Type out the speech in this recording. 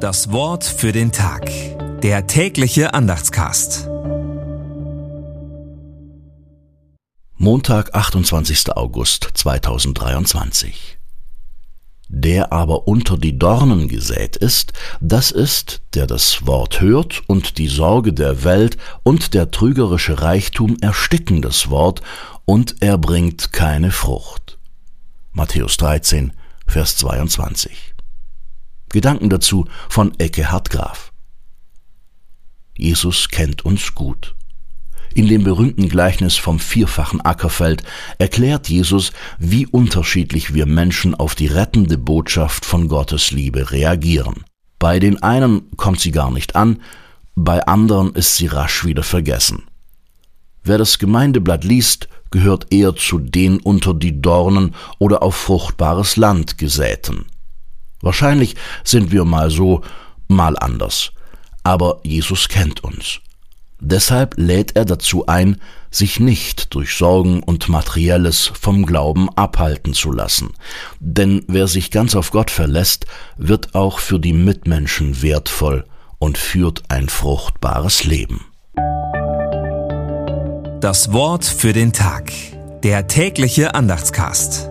Das Wort für den Tag. Der tägliche Andachtscast. Montag, 28. August 2023. Der aber unter die Dornen gesät ist, das ist, der das Wort hört und die Sorge der Welt und der trügerische Reichtum ersticken das Wort, und er bringt keine Frucht. Matthäus 13, Vers 22. Gedanken dazu von Eckehard Graf. Jesus kennt uns gut. In dem berühmten Gleichnis vom vierfachen Ackerfeld erklärt Jesus, wie unterschiedlich wir Menschen auf die rettende Botschaft von Gottes Liebe reagieren. Bei den einen kommt sie gar nicht an, bei anderen ist sie rasch wieder vergessen. Wer das Gemeindeblatt liest, gehört eher zu den unter die Dornen oder auf fruchtbares Land gesäten. Wahrscheinlich sind wir mal so, mal anders. Aber Jesus kennt uns. Deshalb lädt er dazu ein, sich nicht durch Sorgen und Materielles vom Glauben abhalten zu lassen. Denn wer sich ganz auf Gott verlässt, wird auch für die Mitmenschen wertvoll und führt ein fruchtbares Leben. Das Wort für den Tag. Der tägliche Andachtscast.